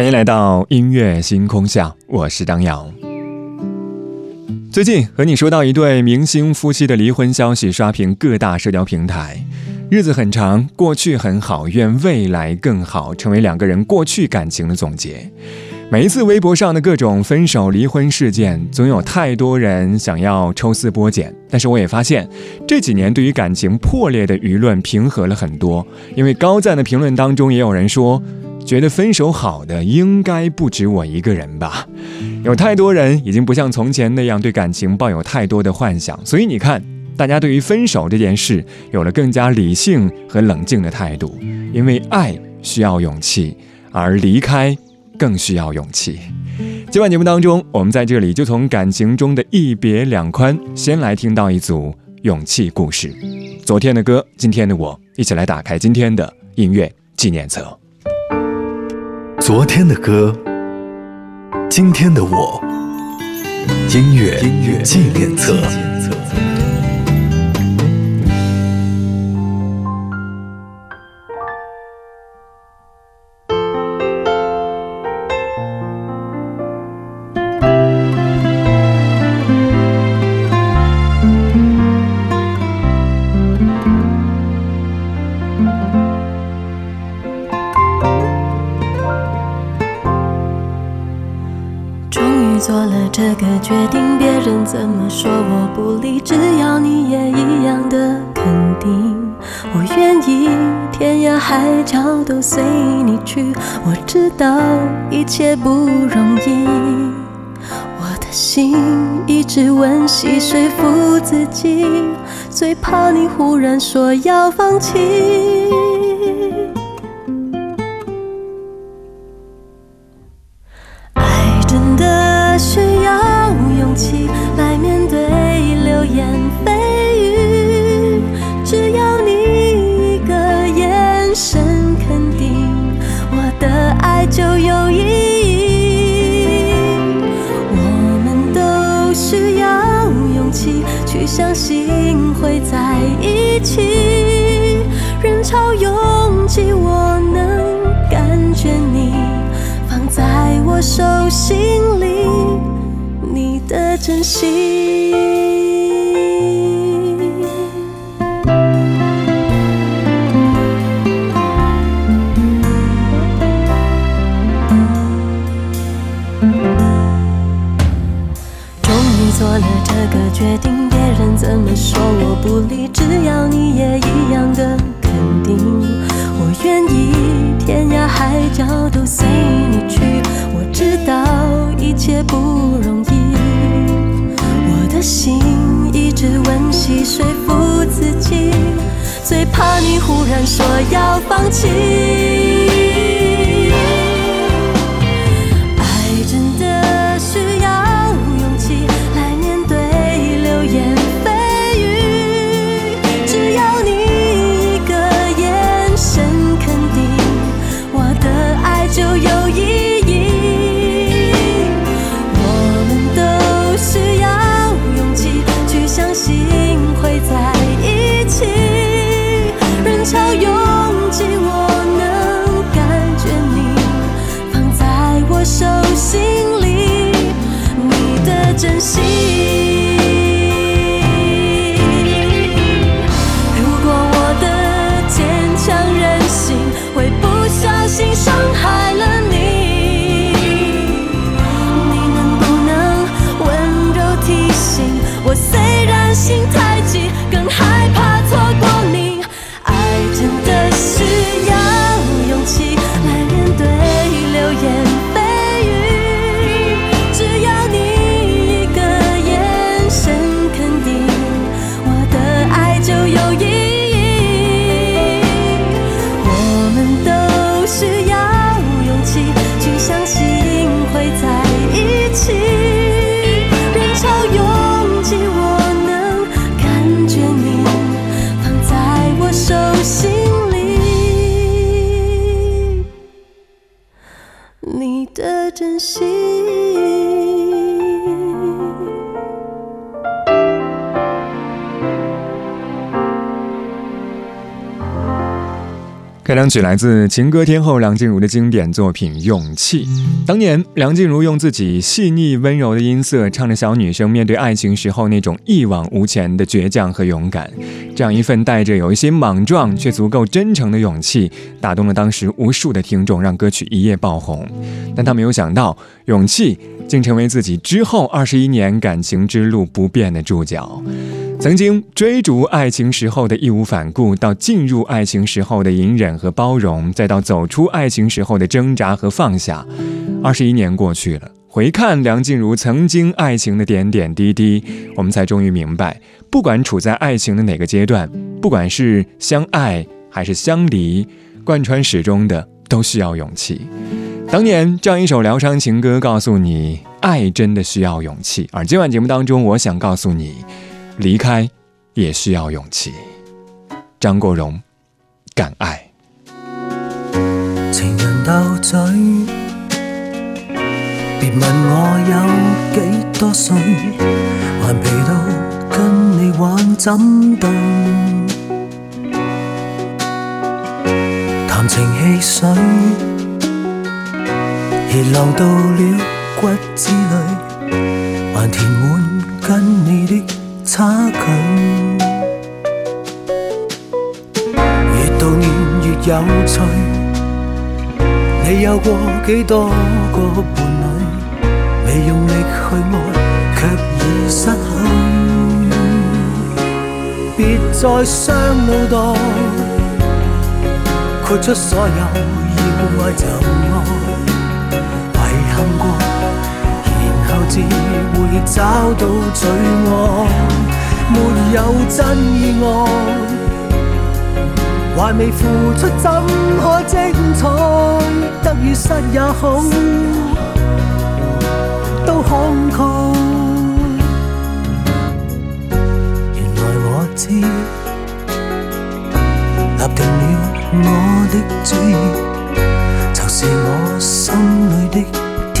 欢迎来到音乐星空下，我是张瑶。最近和你说到一对明星夫妻的离婚消息刷屏各大社交平台，日子很长，过去很好，愿未来更好，成为两个人过去感情的总结。每一次微博上的各种分手、离婚事件，总有太多人想要抽丝剥茧。但是我也发现，这几年对于感情破裂的舆论平和了很多，因为高赞的评论当中也有人说。觉得分手好的应该不止我一个人吧？有太多人已经不像从前那样对感情抱有太多的幻想，所以你看，大家对于分手这件事有了更加理性和冷静的态度。因为爱需要勇气，而离开更需要勇气。今晚节目当中，我们在这里就从感情中的一别两宽，先来听到一组勇气故事。昨天的歌，今天的我，一起来打开今天的音乐纪念册。昨天的歌，今天的我，音乐纪念册。不容易，我的心一直温习说服自己，最怕你忽然说要放弃。珍惜心。这两曲来自情歌天后梁静茹的经典作品《勇气》。当年，梁静茹用自己细腻温柔的音色，唱着小女生面对爱情时候那种一往无前的倔强和勇敢。这样一份带着有一些莽撞却足够真诚的勇气，打动了当时无数的听众，让歌曲一夜爆红。但她没有想到，勇气竟成为自己之后二十一年感情之路不变的注脚。曾经追逐爱情时候的义无反顾，到进入爱情时候的隐忍和包容，再到走出爱情时候的挣扎和放下，二十一年过去了，回看梁静茹曾经爱情的点点滴滴，我们才终于明白，不管处在爱情的哪个阶段，不管是相爱还是相离，贯穿始终的都需要勇气。当年这样一首疗伤情歌，告诉你爱真的需要勇气。而今晚节目当中，我想告诉你。离开也需要勇气。张国荣，敢爱。情人斗嘴，别问我有几多岁，顽皮到跟你玩怎动？谈情汽水，热流到了骨子里，还填满跟你的。差距，越到年越有趣。你有过几多个伴侣？未用力去爱，却已失去。别再伤脑袋，豁出所有，要爱就爱，遗憾过。只会找到最爱，没有真意爱，还未付出怎可精彩？得与失也好，都慷慨。原来我知，立定了我的主意，就是我心里的天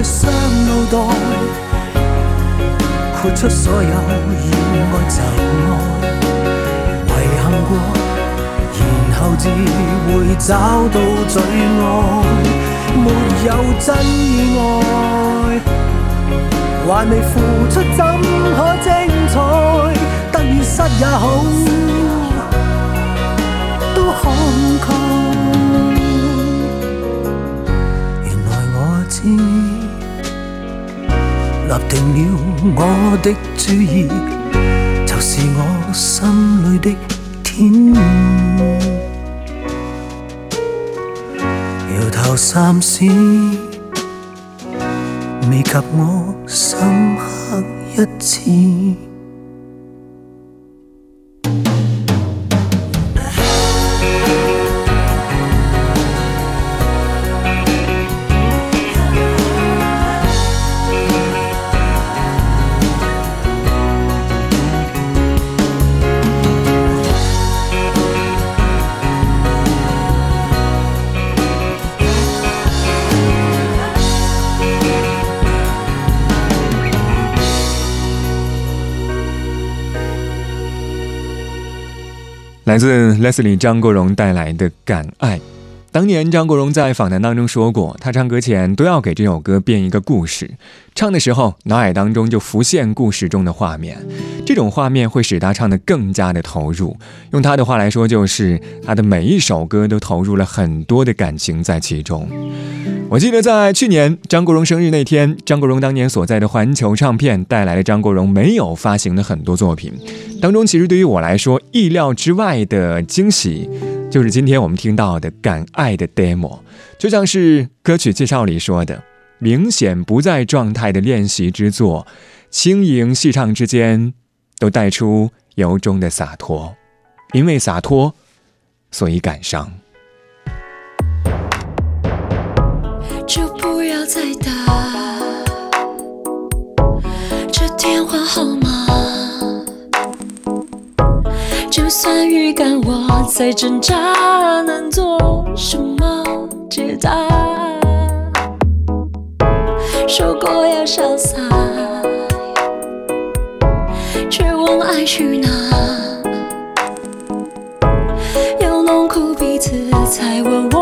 意。出所有要爱就爱，遗憾过，然后自会找到最爱。没有真意爱，还未付出怎可精彩？得与失也好，都慷慨。原来我知。立定了我的主意，就是我心里的天。摇头三思，未及我深刻一次。来自 Leslie 张国荣带来的《敢爱》。当年张国荣在访谈当中说过，他唱歌前都要给这首歌编一个故事，唱的时候脑海当中就浮现故事中的画面，这种画面会使他唱得更加的投入。用他的话来说，就是他的每一首歌都投入了很多的感情在其中。我记得在去年张国荣生日那天，张国荣当年所在的环球唱片带来了张国荣没有发行的很多作品，当中其实对于我来说意料之外的惊喜，就是今天我们听到的《敢爱》的 demo，就像是歌曲介绍里说的，明显不在状态的练习之作，轻盈细唱之间，都带出由衷的洒脱，因为洒脱，所以感伤。就不要再打这电话号码。就算预感我在挣扎，能做什么解答？说过要潇洒，却问爱去哪？要弄哭彼此，才问我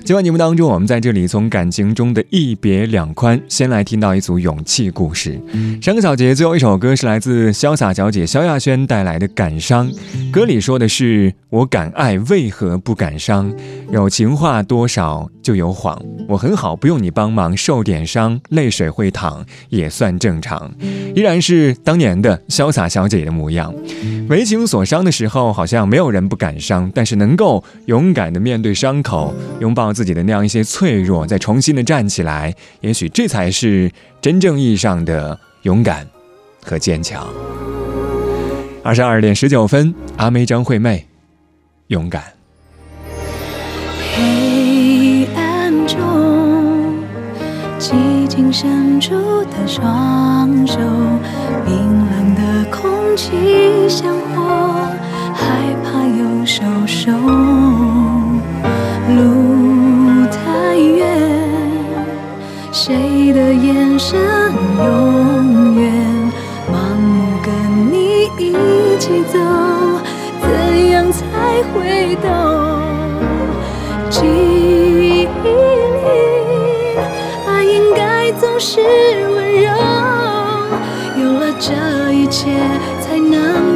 今晚节目当中，我们在这里从感情中的一别两宽，先来听到一组勇气故事。上个小节最后一首歌是来自潇洒小姐萧亚轩带来的《感伤》，歌里说的是“我敢爱，为何不敢伤？有情话多少就有谎，我很好，不用你帮忙，受点伤，泪水会淌，也算正常。依然是当年的潇洒小姐的模样。为情所伤的时候，好像没有人不敢伤，但是能够勇敢的面对伤口，拥抱自己的那样一些脆弱，再重新的站起来，也许这才是真正意义上的勇敢和坚强。二十二点十九分，阿妹张惠妹，勇敢。黑暗中，寂静伸出的双手，冰冷的空气像火，害怕又受伤。的眼神永远盲目跟你一起走，怎样才会懂？记忆里，爱应该总是温柔。有了这一切，才能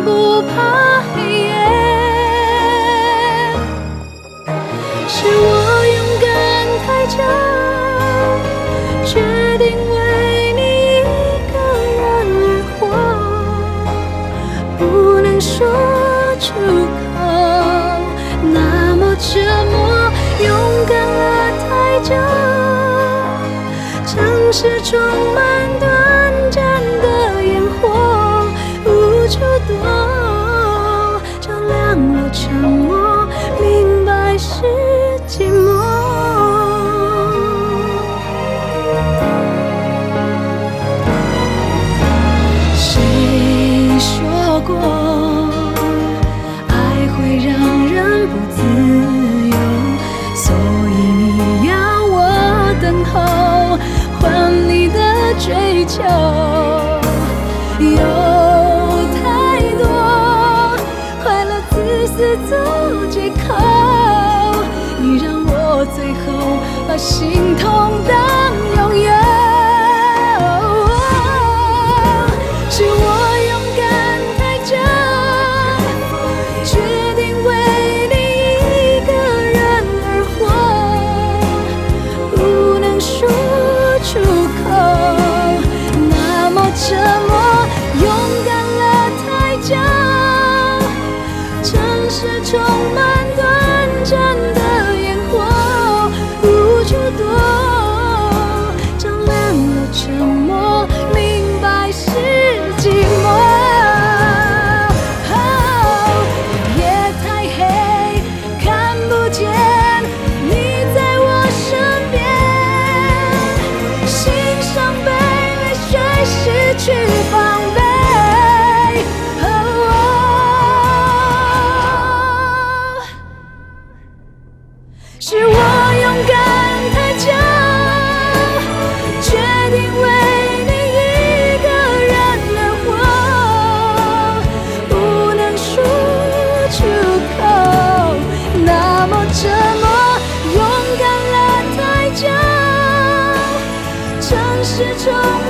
中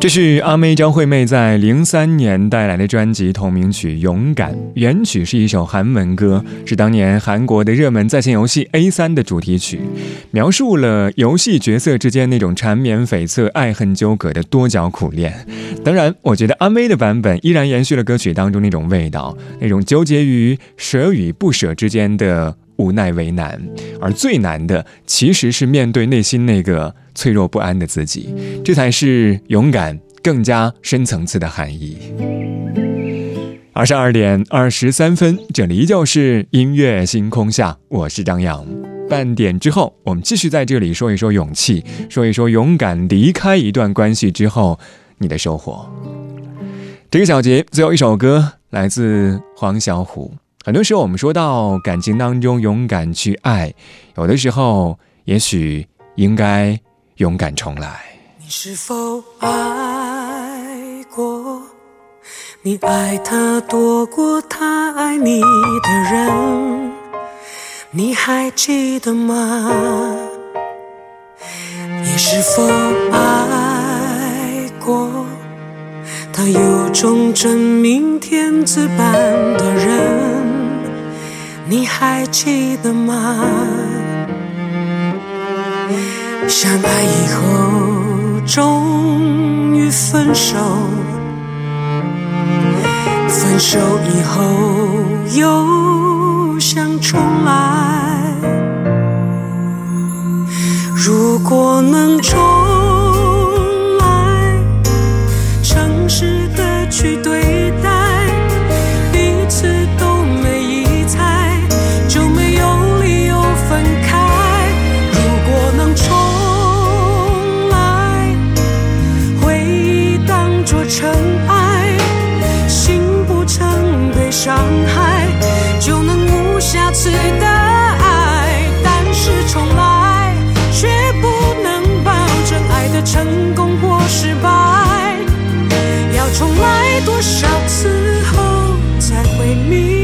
这是阿妹张惠妹在零三年带来的专辑同名曲《勇敢》，原曲是一首韩文歌，是当年韩国的热门在线游戏 A 三的主题曲，描述了游戏角色之间那种缠绵悱恻、爱恨纠葛的多角苦恋。当然，我觉得阿妹的版本依然延续了歌曲当中那种味道，那种纠结于舍与不舍之间的无奈为难，而最难的其实是面对内心那个脆弱不安的自己，这才是勇敢更加深层次的含义。二十二点二十三分，这里依旧是音乐星空下，我是张扬。半点之后，我们继续在这里说一说勇气，说一说勇敢离开一段关系之后你的收获。这个小节最后一首歌来自黄小琥。很多时候，我们说到感情当中勇敢去爱，有的时候也许应该勇敢重来。你是否爱过？你爱他多过他爱你的人，你还记得吗？你是否爱过？他有种真命天子般的人，你还记得吗？相爱以后终于分手，分手以后又想重来。如果能重。爱多少次后才会明？